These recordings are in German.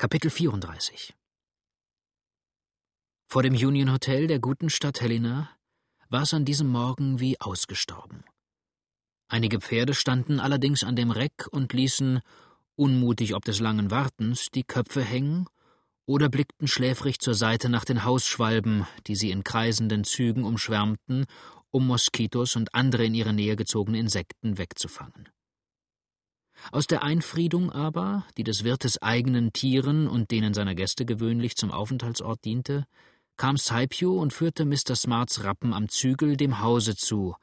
Kapitel 34 Vor dem Union Hotel der guten Stadt Helena war es an diesem Morgen wie ausgestorben. Einige Pferde standen allerdings an dem Reck und ließen, unmutig ob des langen Wartens, die Köpfe hängen oder blickten schläfrig zur Seite nach den Hausschwalben, die sie in kreisenden Zügen umschwärmten, um Moskitos und andere in ihre Nähe gezogene Insekten wegzufangen. Aus der Einfriedung aber, die des Wirtes eigenen Tieren und denen seiner Gäste gewöhnlich zum Aufenthaltsort diente, kam Saipio und führte Mr. Smarts Rappen am Zügel dem Hause zu,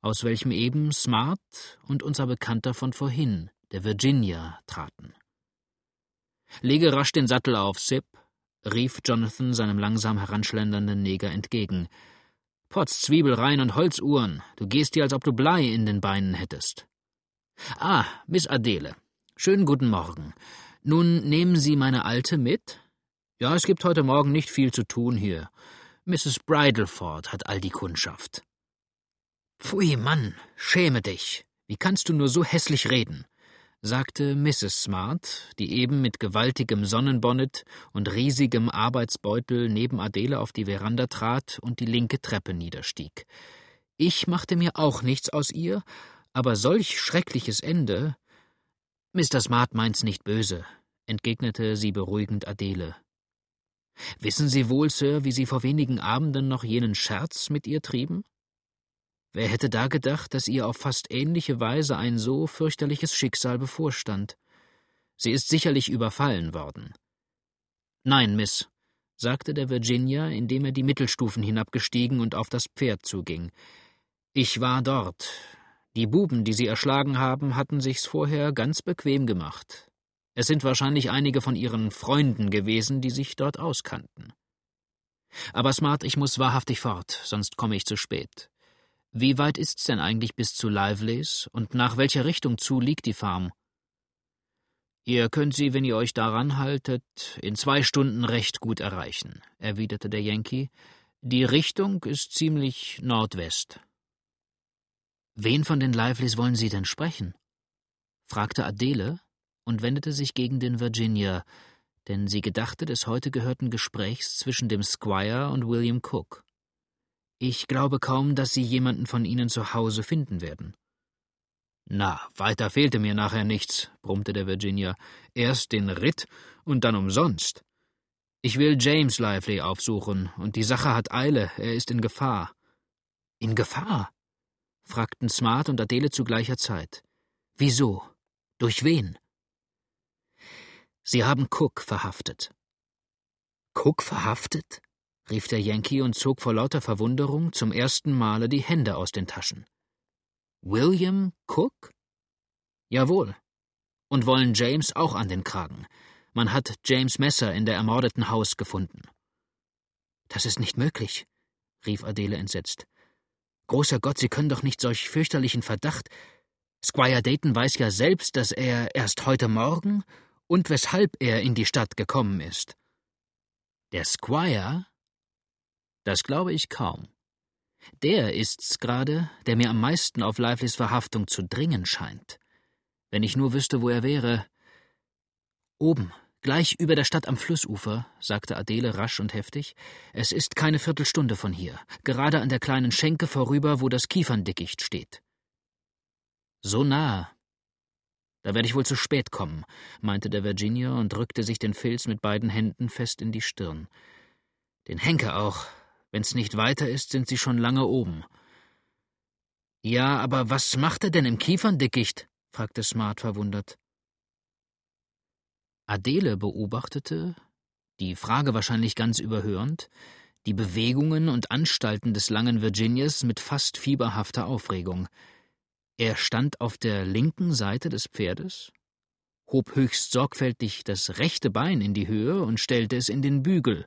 aus welchem eben Smart und unser Bekannter von vorhin, der Virginia, traten. Lege rasch den Sattel auf, Sip, rief Jonathan seinem langsam heranschlendernden Neger entgegen. Potz Zwiebelrein und Holzuhren, du gehst dir, als ob du Blei in den Beinen hättest. Ah, Miss Adele. Schönen guten Morgen. Nun nehmen Sie meine Alte mit? Ja, es gibt heute Morgen nicht viel zu tun hier. Mrs. Bridleford hat all die Kundschaft. Pfui, Mann, schäme dich. Wie kannst du nur so hässlich reden? sagte Mrs. Smart, die eben mit gewaltigem Sonnenbonnet und riesigem Arbeitsbeutel neben Adele auf die Veranda trat und die linke Treppe niederstieg. Ich machte mir auch nichts aus ihr, aber solch schreckliches Ende. Mr. Smart meint's nicht böse, entgegnete sie beruhigend Adele. Wissen Sie wohl, Sir, wie Sie vor wenigen Abenden noch jenen Scherz mit ihr trieben? Wer hätte da gedacht, dass ihr auf fast ähnliche Weise ein so fürchterliches Schicksal bevorstand? Sie ist sicherlich überfallen worden. Nein, Miss, sagte der Virginia, indem er die Mittelstufen hinabgestiegen und auf das Pferd zuging. Ich war dort, die Buben, die sie erschlagen haben, hatten sich's vorher ganz bequem gemacht. Es sind wahrscheinlich einige von ihren Freunden gewesen, die sich dort auskannten. Aber Smart, ich muss wahrhaftig fort, sonst komme ich zu spät. Wie weit ist's denn eigentlich bis zu Lively's und nach welcher Richtung zu liegt die Farm? Ihr könnt sie, wenn ihr euch daran haltet, in zwei Stunden recht gut erreichen, erwiderte der Yankee. Die Richtung ist ziemlich nordwest. Wen von den Lively's wollen Sie denn sprechen? fragte Adele und wendete sich gegen den Virginia, denn sie gedachte des heute gehörten Gesprächs zwischen dem Squire und William Cook. Ich glaube kaum, dass Sie jemanden von Ihnen zu Hause finden werden. Na, weiter fehlte mir nachher nichts, brummte der Virginia. Erst den Ritt und dann umsonst. Ich will James Lively aufsuchen, und die Sache hat Eile, er ist in Gefahr. In Gefahr? Fragten Smart und Adele zu gleicher Zeit. Wieso? Durch wen? Sie haben Cook verhaftet. Cook verhaftet? rief der Yankee und zog vor lauter Verwunderung zum ersten Male die Hände aus den Taschen. William Cook? Jawohl. Und wollen James auch an den Kragen. Man hat James Messer in der ermordeten Haus gefunden. Das ist nicht möglich, rief Adele entsetzt. Großer Gott, Sie können doch nicht solch fürchterlichen Verdacht. Squire Dayton weiß ja selbst, dass er erst heute Morgen und weshalb er in die Stadt gekommen ist. Der Squire? Das glaube ich kaum. Der ist's gerade, der mir am meisten auf Lively's Verhaftung zu dringen scheint. Wenn ich nur wüsste, wo er wäre. Oben, Gleich über der Stadt am Flussufer, sagte Adele rasch und heftig. Es ist keine Viertelstunde von hier, gerade an der kleinen Schenke vorüber, wo das Kieferndickicht steht. So nah. Da werde ich wohl zu spät kommen, meinte der Virginia und drückte sich den Filz mit beiden Händen fest in die Stirn. Den Henker auch. Wenn's nicht weiter ist, sind sie schon lange oben. Ja, aber was macht er denn im Kieferndickicht? fragte Smart verwundert. Adele beobachtete, die Frage wahrscheinlich ganz überhörend, die Bewegungen und Anstalten des langen Virginiers mit fast fieberhafter Aufregung. Er stand auf der linken Seite des Pferdes, hob höchst sorgfältig das rechte Bein in die Höhe und stellte es in den Bügel,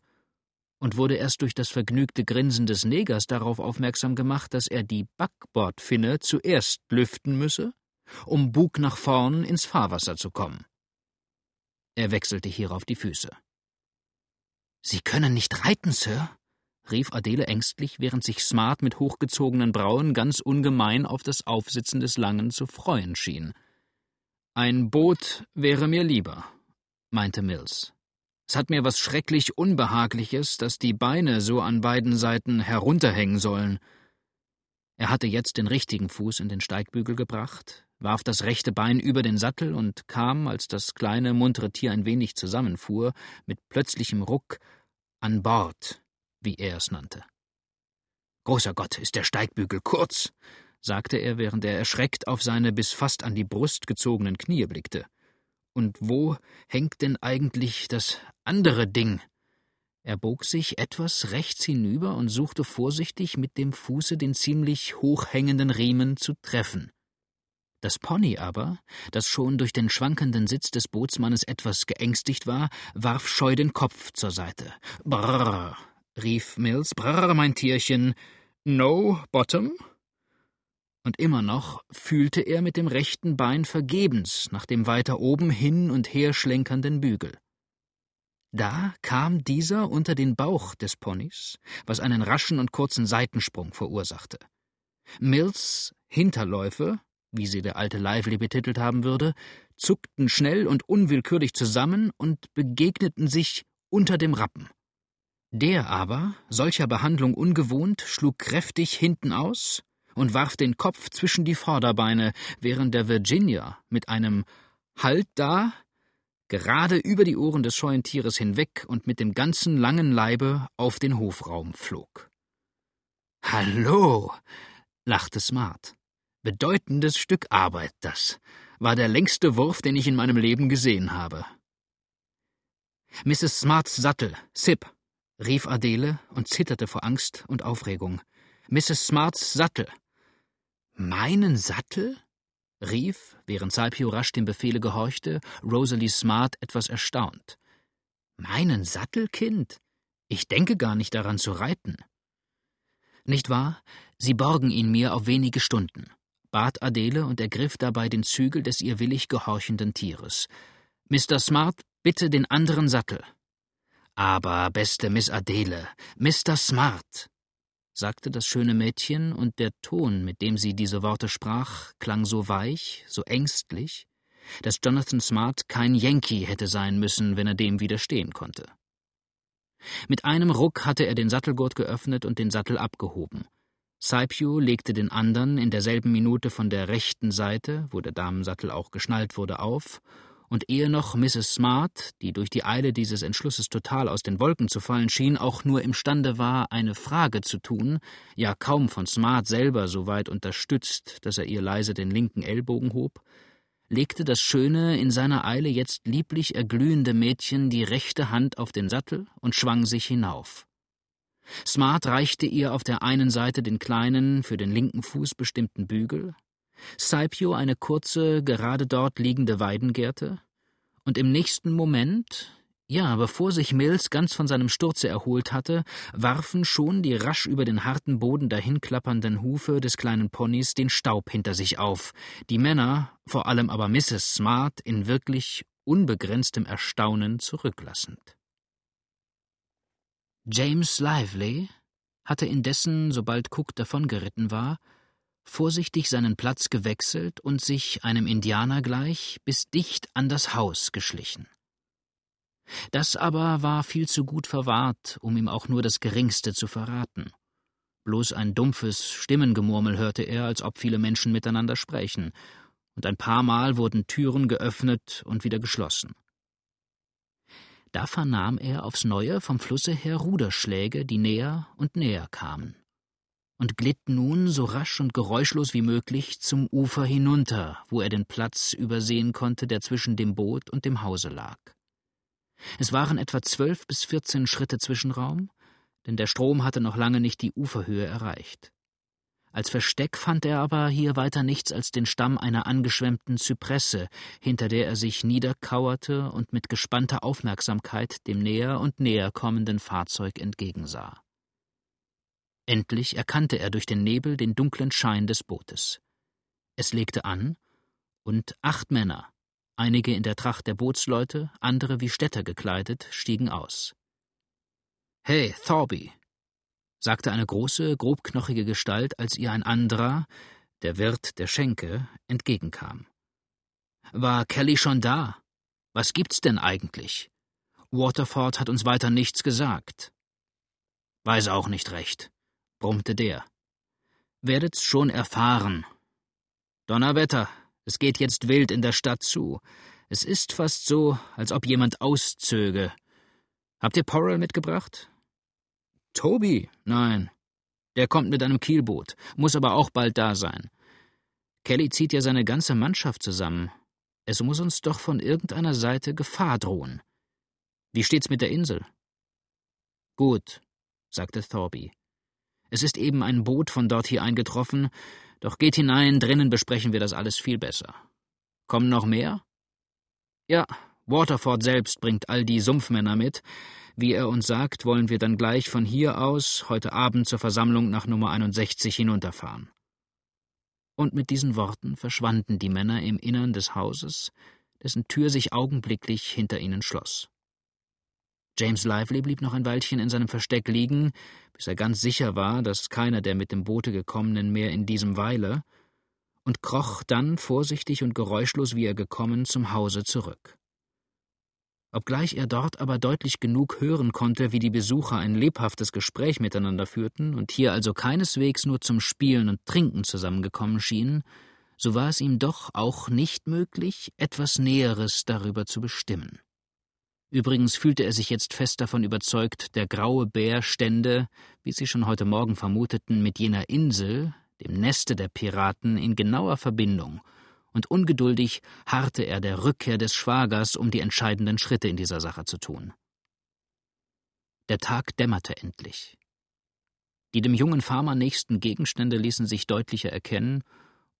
und wurde erst durch das vergnügte Grinsen des Negers darauf aufmerksam gemacht, dass er die Backbordfinne zuerst lüften müsse, um Bug nach vorn ins Fahrwasser zu kommen. Er wechselte hierauf die Füße. Sie können nicht reiten, Sir? rief Adele ängstlich, während sich Smart mit hochgezogenen Brauen ganz ungemein auf das Aufsitzen des Langen zu freuen schien. Ein Boot wäre mir lieber, meinte Mills. Es hat mir was schrecklich Unbehagliches, dass die Beine so an beiden Seiten herunterhängen sollen. Er hatte jetzt den richtigen Fuß in den Steigbügel gebracht, warf das rechte Bein über den Sattel und kam, als das kleine, muntere Tier ein wenig zusammenfuhr, mit plötzlichem Ruck an Bord, wie er es nannte. Großer Gott, ist der Steigbügel kurz, sagte er, während er erschreckt auf seine bis fast an die Brust gezogenen Knie blickte. Und wo hängt denn eigentlich das andere Ding? Er bog sich etwas rechts hinüber und suchte vorsichtig mit dem Fuße den ziemlich hochhängenden Riemen zu treffen. Das Pony aber, das schon durch den schwankenden Sitz des Bootsmannes etwas geängstigt war, warf scheu den Kopf zur Seite. Brrr, rief Mills, brrr, mein Tierchen. No bottom? Und immer noch fühlte er mit dem rechten Bein vergebens nach dem weiter oben hin und her schlenkernden Bügel. Da kam dieser unter den Bauch des Ponys, was einen raschen und kurzen Seitensprung verursachte. Mills Hinterläufe, wie sie der alte Lively betitelt haben würde, zuckten schnell und unwillkürlich zusammen und begegneten sich unter dem Rappen. Der aber, solcher Behandlung ungewohnt, schlug kräftig hinten aus und warf den Kopf zwischen die Vorderbeine, während der Virginia mit einem Halt da gerade über die Ohren des scheuen Tieres hinweg und mit dem ganzen langen Leibe auf den Hofraum flog. Hallo, lachte Smart. Bedeutendes Stück Arbeit, das. War der längste Wurf, den ich in meinem Leben gesehen habe. Mrs. Smarts Sattel, Sip, rief Adele und zitterte vor Angst und Aufregung. Mrs. Smarts Sattel. Meinen Sattel? Rief, während Salpio rasch dem Befehle gehorchte, Rosalie Smart etwas erstaunt. Meinen Sattel, Kind? Ich denke gar nicht daran zu reiten. Nicht wahr? Sie borgen ihn mir auf wenige Stunden, bat Adele und ergriff dabei den Zügel des ihr willig gehorchenden Tieres. Mr. Smart, bitte den anderen Sattel. Aber, beste Miss Adele, Mr. Smart, sagte das schöne Mädchen, und der Ton, mit dem sie diese Worte sprach, klang so weich, so ängstlich, dass Jonathan Smart kein Yankee hätte sein müssen, wenn er dem widerstehen konnte. Mit einem Ruck hatte er den Sattelgurt geöffnet und den Sattel abgehoben. Saipio legte den andern in derselben Minute von der rechten Seite, wo der Damensattel auch geschnallt wurde, auf und ehe noch Mrs. Smart, die durch die Eile dieses Entschlusses total aus den Wolken zu fallen schien, auch nur imstande war, eine Frage zu tun, ja kaum von Smart selber so weit unterstützt, dass er ihr leise den linken Ellbogen hob, legte das schöne, in seiner Eile jetzt lieblich erglühende Mädchen die rechte Hand auf den Sattel und schwang sich hinauf. Smart reichte ihr auf der einen Seite den kleinen, für den linken Fuß bestimmten Bügel, Saipio eine kurze, gerade dort liegende Weidengerte, und im nächsten Moment, ja, bevor sich Mills ganz von seinem Sturze erholt hatte, warfen schon die rasch über den harten Boden dahinklappernden Hufe des kleinen Ponys den Staub hinter sich auf, die Männer, vor allem aber Mrs. Smart, in wirklich unbegrenztem Erstaunen zurücklassend. James Lively hatte indessen, sobald Cook davongeritten war, vorsichtig seinen Platz gewechselt und sich einem Indianer gleich bis dicht an das Haus geschlichen. Das aber war viel zu gut verwahrt, um ihm auch nur das Geringste zu verraten. Bloß ein dumpfes Stimmengemurmel hörte er, als ob viele Menschen miteinander sprechen, und ein paar Mal wurden Türen geöffnet und wieder geschlossen. Da vernahm er aufs Neue vom Flusse her Ruderschläge, die näher und näher kamen und glitt nun so rasch und geräuschlos wie möglich zum Ufer hinunter, wo er den Platz übersehen konnte, der zwischen dem Boot und dem Hause lag. Es waren etwa zwölf bis vierzehn Schritte Zwischenraum, denn der Strom hatte noch lange nicht die Uferhöhe erreicht. Als Versteck fand er aber hier weiter nichts als den Stamm einer angeschwemmten Zypresse, hinter der er sich niederkauerte und mit gespannter Aufmerksamkeit dem näher und näher kommenden Fahrzeug entgegensah. Endlich erkannte er durch den Nebel den dunklen Schein des Bootes. Es legte an, und acht Männer, einige in der Tracht der Bootsleute, andere wie Städter gekleidet, stiegen aus. Hey, Thorby, sagte eine große, grobknochige Gestalt, als ihr ein anderer, der Wirt der Schenke, entgegenkam. War Kelly schon da? Was gibt's denn eigentlich? Waterford hat uns weiter nichts gesagt. Weiß auch nicht recht, brummte der. Werdet's schon erfahren. Donnerwetter, es geht jetzt wild in der Stadt zu. Es ist fast so, als ob jemand auszöge. Habt ihr Porrell mitgebracht? Toby? Nein. Der kommt mit einem Kielboot, muss aber auch bald da sein. Kelly zieht ja seine ganze Mannschaft zusammen. Es muss uns doch von irgendeiner Seite Gefahr drohen. Wie steht's mit der Insel? Gut, sagte Thorby. Es ist eben ein Boot von dort hier eingetroffen, doch geht hinein, drinnen besprechen wir das alles viel besser. Kommen noch mehr? Ja, Waterford selbst bringt all die Sumpfmänner mit. Wie er uns sagt, wollen wir dann gleich von hier aus heute Abend zur Versammlung nach Nummer 61 hinunterfahren. Und mit diesen Worten verschwanden die Männer im Innern des Hauses, dessen Tür sich augenblicklich hinter ihnen schloss. James Lively blieb noch ein Weilchen in seinem Versteck liegen, bis er ganz sicher war, dass keiner der mit dem Boote gekommenen mehr in diesem weile, und kroch dann vorsichtig und geräuschlos, wie er gekommen, zum Hause zurück. Obgleich er dort aber deutlich genug hören konnte, wie die Besucher ein lebhaftes Gespräch miteinander führten und hier also keineswegs nur zum Spielen und Trinken zusammengekommen schienen, so war es ihm doch auch nicht möglich, etwas Näheres darüber zu bestimmen. Übrigens fühlte er sich jetzt fest davon überzeugt, der graue Bär stände, wie sie schon heute Morgen vermuteten, mit jener Insel, dem Neste der Piraten, in genauer Verbindung, und ungeduldig harrte er der Rückkehr des Schwagers, um die entscheidenden Schritte in dieser Sache zu tun. Der Tag dämmerte endlich. Die dem jungen Farmer nächsten Gegenstände ließen sich deutlicher erkennen,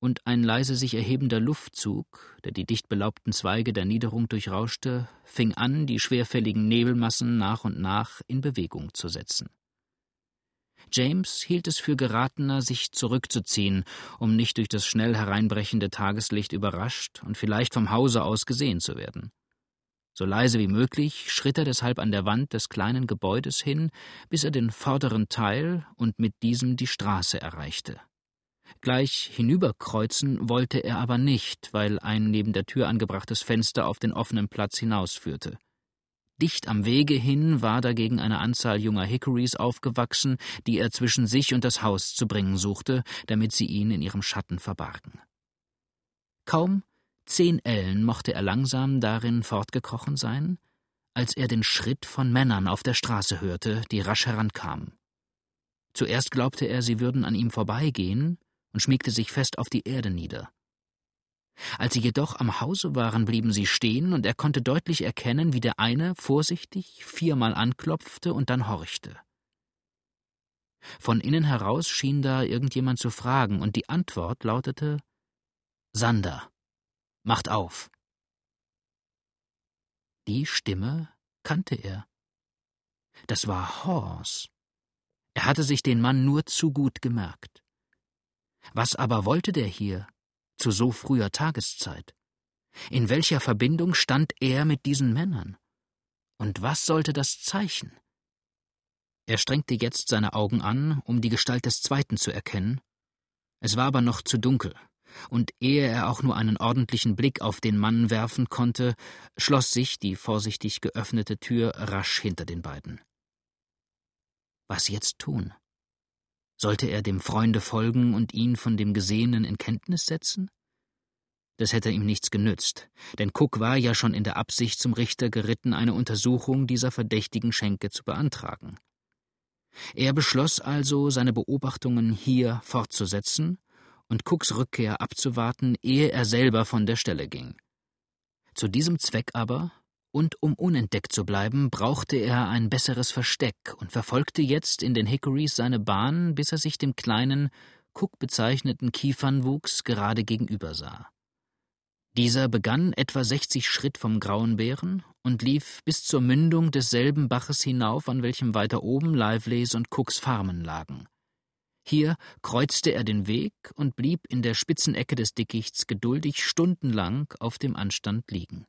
und ein leise sich erhebender Luftzug, der die dicht belaubten Zweige der Niederung durchrauschte, fing an, die schwerfälligen Nebelmassen nach und nach in Bewegung zu setzen. James hielt es für geratener, sich zurückzuziehen, um nicht durch das schnell hereinbrechende Tageslicht überrascht und vielleicht vom Hause aus gesehen zu werden. So leise wie möglich schritt er deshalb an der Wand des kleinen Gebäudes hin, bis er den vorderen Teil und mit diesem die Straße erreichte. Gleich hinüberkreuzen wollte er aber nicht, weil ein neben der Tür angebrachtes Fenster auf den offenen Platz hinausführte. Dicht am Wege hin war dagegen eine Anzahl junger Hickories aufgewachsen, die er zwischen sich und das Haus zu bringen suchte, damit sie ihn in ihrem Schatten verbargen. Kaum zehn Ellen mochte er langsam darin fortgekrochen sein, als er den Schritt von Männern auf der Straße hörte, die rasch herankamen. Zuerst glaubte er, sie würden an ihm vorbeigehen, und schmiegte sich fest auf die Erde nieder. Als sie jedoch am Hause waren, blieben sie stehen, und er konnte deutlich erkennen, wie der eine vorsichtig viermal anklopfte und dann horchte. Von innen heraus schien da irgendjemand zu fragen, und die Antwort lautete Sander, macht auf. Die Stimme kannte er. Das war Horse. Er hatte sich den Mann nur zu gut gemerkt. Was aber wollte der hier zu so früher Tageszeit? In welcher Verbindung stand er mit diesen Männern? Und was sollte das Zeichen? Er strengte jetzt seine Augen an, um die Gestalt des Zweiten zu erkennen. Es war aber noch zu dunkel, und ehe er auch nur einen ordentlichen Blick auf den Mann werfen konnte, schloss sich die vorsichtig geöffnete Tür rasch hinter den beiden. Was jetzt tun? Sollte er dem Freunde folgen und ihn von dem Gesehenen in Kenntnis setzen? Das hätte ihm nichts genützt, denn Cook war ja schon in der Absicht zum Richter geritten, eine Untersuchung dieser verdächtigen Schenke zu beantragen. Er beschloss also, seine Beobachtungen hier fortzusetzen und Cooks Rückkehr abzuwarten, ehe er selber von der Stelle ging. Zu diesem Zweck aber und um unentdeckt zu bleiben, brauchte er ein besseres Versteck und verfolgte jetzt in den Hickories seine Bahn, bis er sich dem kleinen, Cook bezeichneten Kiefernwuchs gerade gegenüber sah. Dieser begann etwa sechzig Schritt vom Grauen Bären und lief bis zur Mündung desselben Baches hinauf, an welchem weiter oben Liveleys und Cooks Farmen lagen. Hier kreuzte er den Weg und blieb in der spitzen Ecke des Dickichts geduldig stundenlang auf dem Anstand liegen.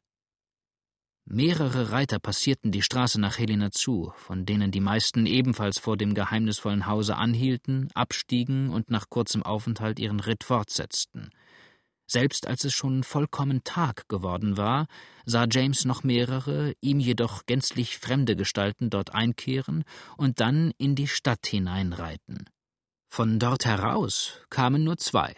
Mehrere Reiter passierten die Straße nach Helena zu, von denen die meisten ebenfalls vor dem geheimnisvollen Hause anhielten, abstiegen und nach kurzem Aufenthalt ihren Ritt fortsetzten. Selbst als es schon vollkommen Tag geworden war, sah James noch mehrere, ihm jedoch gänzlich fremde Gestalten dort einkehren und dann in die Stadt hineinreiten. Von dort heraus kamen nur zwei.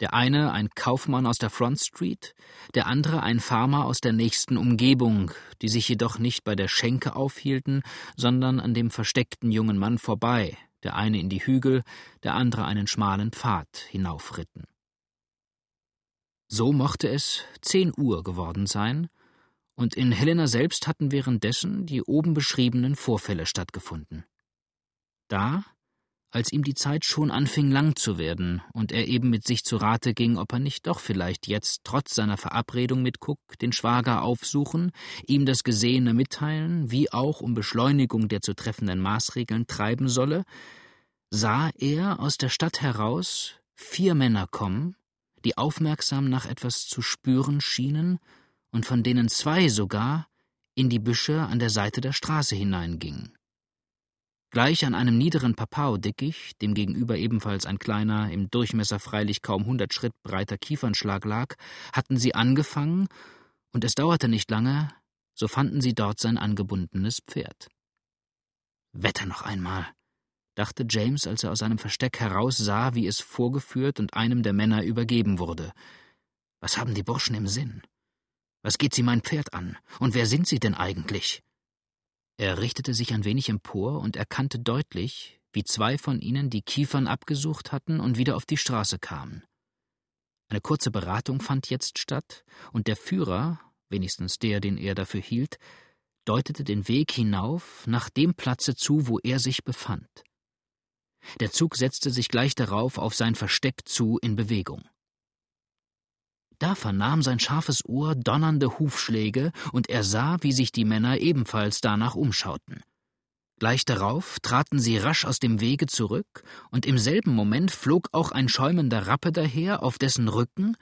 Der eine ein Kaufmann aus der Front Street, der andere ein Farmer aus der nächsten Umgebung, die sich jedoch nicht bei der Schenke aufhielten, sondern an dem versteckten jungen Mann vorbei, der eine in die Hügel, der andere einen schmalen Pfad hinaufritten. So mochte es zehn Uhr geworden sein, und in Helena selbst hatten währenddessen die oben beschriebenen Vorfälle stattgefunden. Da, als ihm die Zeit schon anfing lang zu werden und er eben mit sich zu Rate ging, ob er nicht doch vielleicht jetzt trotz seiner Verabredung mit Cook den Schwager aufsuchen, ihm das Gesehene mitteilen, wie auch um Beschleunigung der zu treffenden Maßregeln treiben solle, sah er aus der Stadt heraus vier Männer kommen, die aufmerksam nach etwas zu spüren schienen und von denen zwei sogar in die Büsche an der Seite der Straße hineingingen. Gleich an einem niederen Papao-Dickicht, dem gegenüber ebenfalls ein kleiner, im Durchmesser freilich kaum hundert Schritt breiter Kiefernschlag lag, hatten sie angefangen, und es dauerte nicht lange, so fanden sie dort sein angebundenes Pferd. Wetter noch einmal, dachte James, als er aus seinem Versteck heraus sah, wie es vorgeführt und einem der Männer übergeben wurde. Was haben die Burschen im Sinn? Was geht sie mein Pferd an? Und wer sind sie denn eigentlich? Er richtete sich ein wenig empor und erkannte deutlich, wie zwei von ihnen die Kiefern abgesucht hatten und wieder auf die Straße kamen. Eine kurze Beratung fand jetzt statt, und der Führer, wenigstens der, den er dafür hielt, deutete den Weg hinauf nach dem Platze zu, wo er sich befand. Der Zug setzte sich gleich darauf auf sein Versteck zu in Bewegung. Da vernahm sein scharfes Ohr donnernde Hufschläge, und er sah, wie sich die Männer ebenfalls danach umschauten. Gleich darauf traten sie rasch aus dem Wege zurück, und im selben Moment flog auch ein schäumender Rappe daher, auf dessen Rücken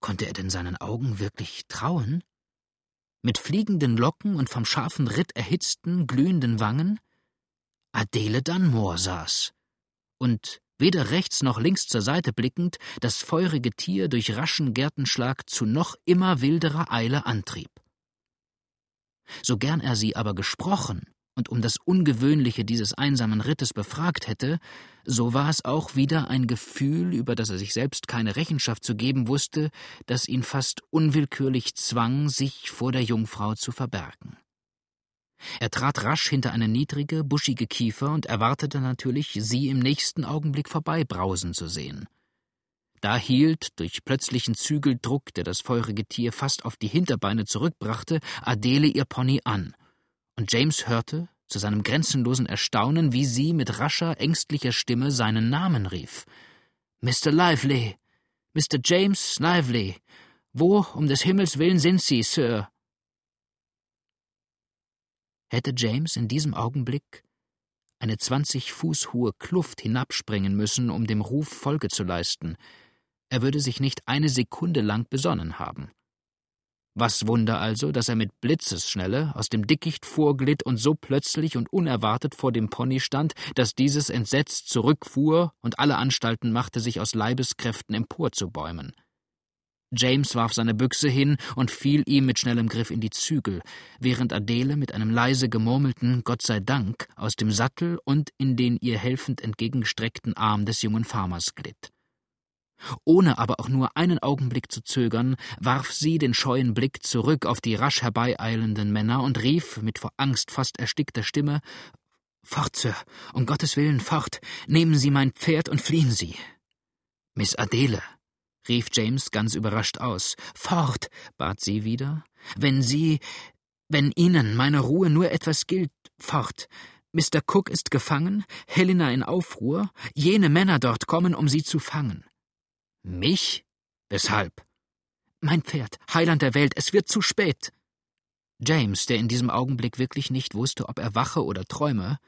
konnte er denn seinen Augen wirklich trauen? Mit fliegenden Locken und vom scharfen Ritt erhitzten, glühenden Wangen Adele Dunmore saß, und weder rechts noch links zur Seite blickend, das feurige Tier durch raschen Gärtenschlag zu noch immer wilderer Eile antrieb. So gern er sie aber gesprochen und um das Ungewöhnliche dieses einsamen Rittes befragt hätte, so war es auch wieder ein Gefühl, über das er sich selbst keine Rechenschaft zu geben wusste, das ihn fast unwillkürlich zwang, sich vor der Jungfrau zu verbergen. Er trat rasch hinter eine niedrige, buschige Kiefer und erwartete natürlich, sie im nächsten Augenblick vorbeibrausen zu sehen. Da hielt, durch plötzlichen Zügeldruck, der das feurige Tier fast auf die Hinterbeine zurückbrachte, Adele ihr Pony an, und James hörte, zu seinem grenzenlosen Erstaunen, wie sie mit rascher, ängstlicher Stimme seinen Namen rief. Mr. Lively. Mr. James Lively. Wo, um des Himmels willen, sind Sie, Sir? Hätte James in diesem Augenblick eine zwanzig Fuß hohe Kluft hinabspringen müssen, um dem Ruf Folge zu leisten, er würde sich nicht eine Sekunde lang besonnen haben. Was Wunder also, dass er mit Blitzesschnelle aus dem Dickicht vorglitt und so plötzlich und unerwartet vor dem Pony stand, dass dieses entsetzt zurückfuhr und alle Anstalten machte, sich aus Leibeskräften emporzubäumen. James warf seine Büchse hin und fiel ihm mit schnellem Griff in die Zügel, während Adele mit einem leise gemurmelten Gott sei Dank aus dem Sattel und in den ihr helfend entgegengestreckten Arm des jungen Farmers glitt. Ohne aber auch nur einen Augenblick zu zögern, warf sie den scheuen Blick zurück auf die rasch herbeieilenden Männer und rief mit vor Angst fast erstickter Stimme Fort, Sir, um Gottes willen fort, nehmen Sie mein Pferd und fliehen Sie. Miss Adele, rief James ganz überrascht aus. Fort, bat sie wieder. Wenn Sie, wenn Ihnen meine Ruhe nur etwas gilt, fort. Mr. Cook ist gefangen, Helena in Aufruhr, jene Männer dort kommen, um sie zu fangen. Mich? Weshalb? Mein Pferd, Heiland der Welt, es wird zu spät. James, der in diesem Augenblick wirklich nicht wusste, ob er wache oder träume,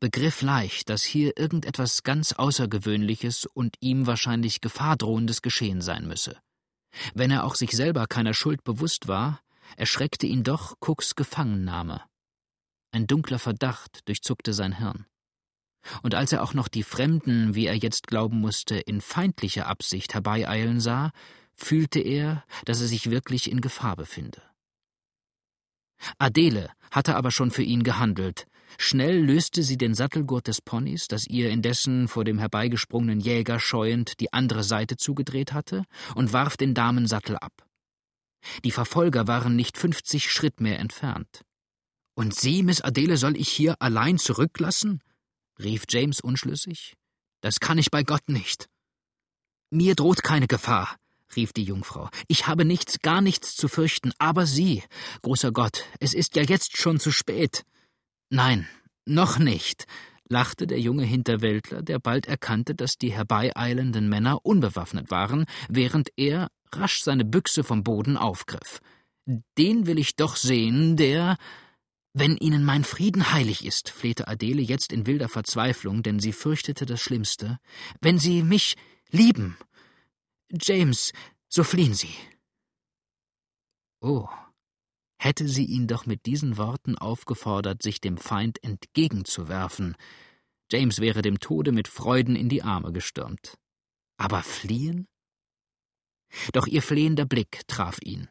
begriff leicht, dass hier irgendetwas ganz Außergewöhnliches und ihm wahrscheinlich gefahrdrohendes geschehen sein müsse. Wenn er auch sich selber keiner Schuld bewusst war, erschreckte ihn doch Cooks Gefangennahme. Ein dunkler Verdacht durchzuckte sein Hirn. Und als er auch noch die Fremden, wie er jetzt glauben musste, in feindlicher Absicht herbeieilen sah, fühlte er, dass er sich wirklich in Gefahr befinde. Adele hatte aber schon für ihn gehandelt. Schnell löste sie den Sattelgurt des Ponys, das ihr indessen vor dem herbeigesprungenen Jäger scheuend die andere Seite zugedreht hatte, und warf den Damensattel ab. Die Verfolger waren nicht fünfzig Schritt mehr entfernt. Und Sie, Miss Adele, soll ich hier allein zurücklassen? rief James unschlüssig. Das kann ich bei Gott nicht. Mir droht keine Gefahr, rief die Jungfrau. Ich habe nichts, gar nichts zu fürchten, aber Sie, großer Gott, es ist ja jetzt schon zu spät. Nein, noch nicht, lachte der junge Hinterwäldler, der bald erkannte, dass die herbeieilenden Männer unbewaffnet waren, während er rasch seine Büchse vom Boden aufgriff. Den will ich doch sehen, der wenn Ihnen mein Frieden heilig ist, flehte Adele jetzt in wilder Verzweiflung, denn sie fürchtete das Schlimmste, wenn Sie mich lieben, James, so fliehen Sie. Oh, hätte sie ihn doch mit diesen Worten aufgefordert, sich dem Feind entgegenzuwerfen, James wäre dem Tode mit Freuden in die Arme gestürmt. Aber fliehen? Doch ihr flehender Blick traf ihn.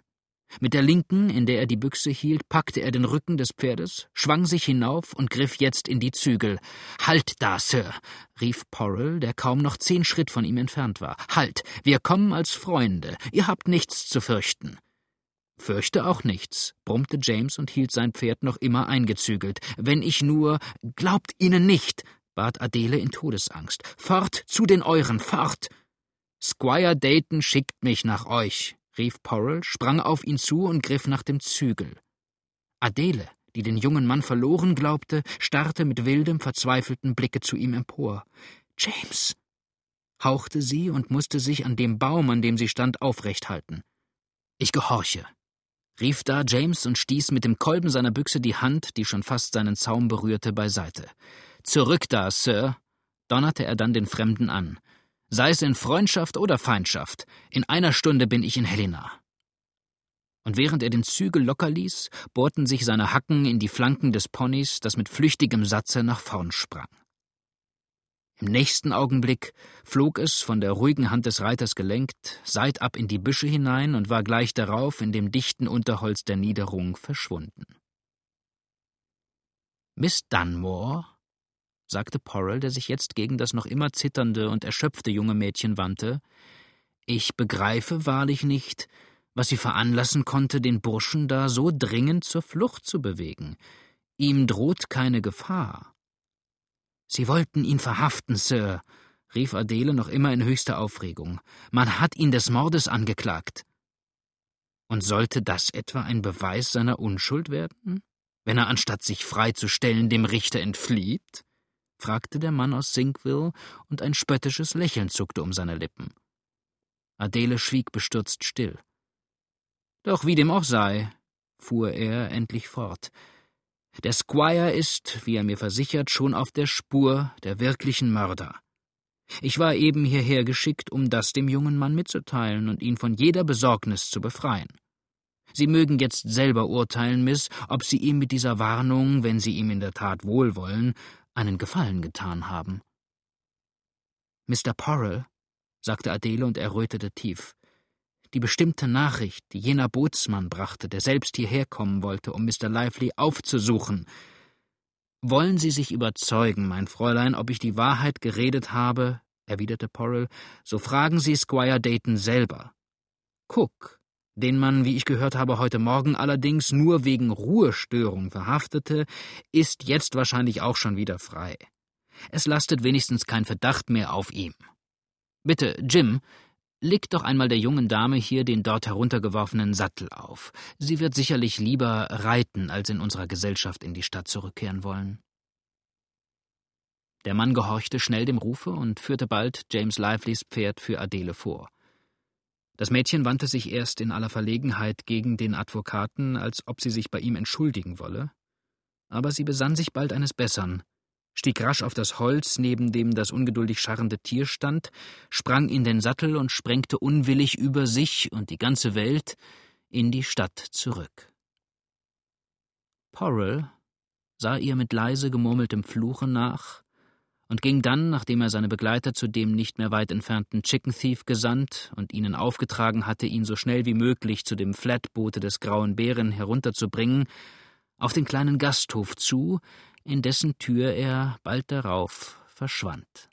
Mit der linken, in der er die Büchse hielt, packte er den Rücken des Pferdes, schwang sich hinauf und griff jetzt in die Zügel. Halt da, Sir, rief Porrell, der kaum noch zehn Schritt von ihm entfernt war. Halt, wir kommen als Freunde, ihr habt nichts zu fürchten. Fürchte auch nichts, brummte James und hielt sein Pferd noch immer eingezügelt. Wenn ich nur. Glaubt ihnen nicht, bat Adele in Todesangst. Fort zu den euren, fort. Squire Dayton schickt mich nach euch rief Porrell, sprang auf ihn zu und griff nach dem Zügel. Adele, die den jungen Mann verloren glaubte, starrte mit wildem, verzweifelten Blicke zu ihm empor. James! hauchte sie und musste sich an dem Baum, an dem sie stand, aufrecht halten. Ich gehorche, rief da James und stieß mit dem Kolben seiner Büchse die Hand, die schon fast seinen Zaum berührte, beiseite. Zurück da, Sir, donnerte er dann den Fremden an sei es in Freundschaft oder Feindschaft. In einer Stunde bin ich in Helena. Und während er den Zügel locker ließ, bohrten sich seine Hacken in die Flanken des Ponys, das mit flüchtigem Satze nach vorn sprang. Im nächsten Augenblick flog es, von der ruhigen Hand des Reiters gelenkt, seitab in die Büsche hinein und war gleich darauf in dem dichten Unterholz der Niederung verschwunden. Miss Dunmore sagte Porrell, der sich jetzt gegen das noch immer zitternde und erschöpfte junge Mädchen wandte, ich begreife wahrlich nicht, was sie veranlassen konnte, den Burschen da so dringend zur Flucht zu bewegen. Ihm droht keine Gefahr. Sie wollten ihn verhaften, Sir, rief Adele noch immer in höchster Aufregung. Man hat ihn des Mordes angeklagt. Und sollte das etwa ein Beweis seiner Unschuld werden, wenn er anstatt sich freizustellen dem Richter entflieht? fragte der Mann aus Sinkville, und ein spöttisches Lächeln zuckte um seine Lippen. Adele schwieg bestürzt still. Doch wie dem auch sei, fuhr er endlich fort, der Squire ist, wie er mir versichert, schon auf der Spur der wirklichen Mörder. Ich war eben hierher geschickt, um das dem jungen Mann mitzuteilen und ihn von jeder Besorgnis zu befreien. Sie mögen jetzt selber urteilen, Miss, ob Sie ihm mit dieser Warnung, wenn Sie ihm in der Tat wohlwollen, einen Gefallen getan haben. Mr. Porrell, sagte Adele und errötete tief, die bestimmte Nachricht, die jener Bootsmann brachte, der selbst hierher kommen wollte, um Mr. Lively aufzusuchen. Wollen Sie sich überzeugen, mein Fräulein, ob ich die Wahrheit geredet habe, erwiderte Porrell, so fragen Sie Squire Dayton selber. Cook, den man, wie ich gehört habe, heute Morgen allerdings nur wegen Ruhestörung verhaftete, ist jetzt wahrscheinlich auch schon wieder frei. Es lastet wenigstens kein Verdacht mehr auf ihm. Bitte, Jim, leg doch einmal der jungen Dame hier den dort heruntergeworfenen Sattel auf. Sie wird sicherlich lieber reiten, als in unserer Gesellschaft in die Stadt zurückkehren wollen. Der Mann gehorchte schnell dem Rufe und führte bald James Lively's Pferd für Adele vor. Das Mädchen wandte sich erst in aller Verlegenheit gegen den Advokaten, als ob sie sich bei ihm entschuldigen wolle, aber sie besann sich bald eines Bessern, stieg rasch auf das Holz, neben dem das ungeduldig scharrende Tier stand, sprang in den Sattel und sprengte unwillig über sich und die ganze Welt in die Stadt zurück. Porrell sah ihr mit leise gemurmeltem Fluche nach und ging dann, nachdem er seine Begleiter zu dem nicht mehr weit entfernten Chicken Thief gesandt und ihnen aufgetragen hatte, ihn so schnell wie möglich zu dem Flatboote des Grauen Bären herunterzubringen, auf den kleinen Gasthof zu, in dessen Tür er bald darauf verschwand.